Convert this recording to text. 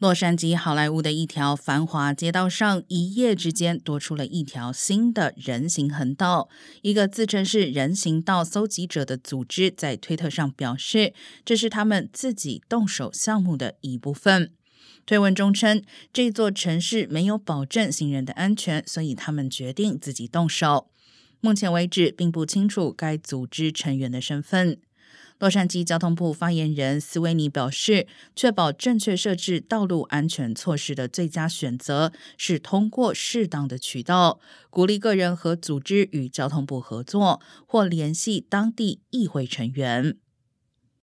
洛杉矶好莱坞的一条繁华街道上，一夜之间多出了一条新的人行横道。一个自称是人行道搜集者的组织在推特上表示，这是他们自己动手项目的一部分。推文中称，这座城市没有保证行人的安全，所以他们决定自己动手。目前为止，并不清楚该组织成员的身份。洛杉矶交通部发言人斯威尼表示，确保正确设置道路安全措施的最佳选择是通过适当的渠道，鼓励个人和组织与交通部合作，或联系当地议会成员。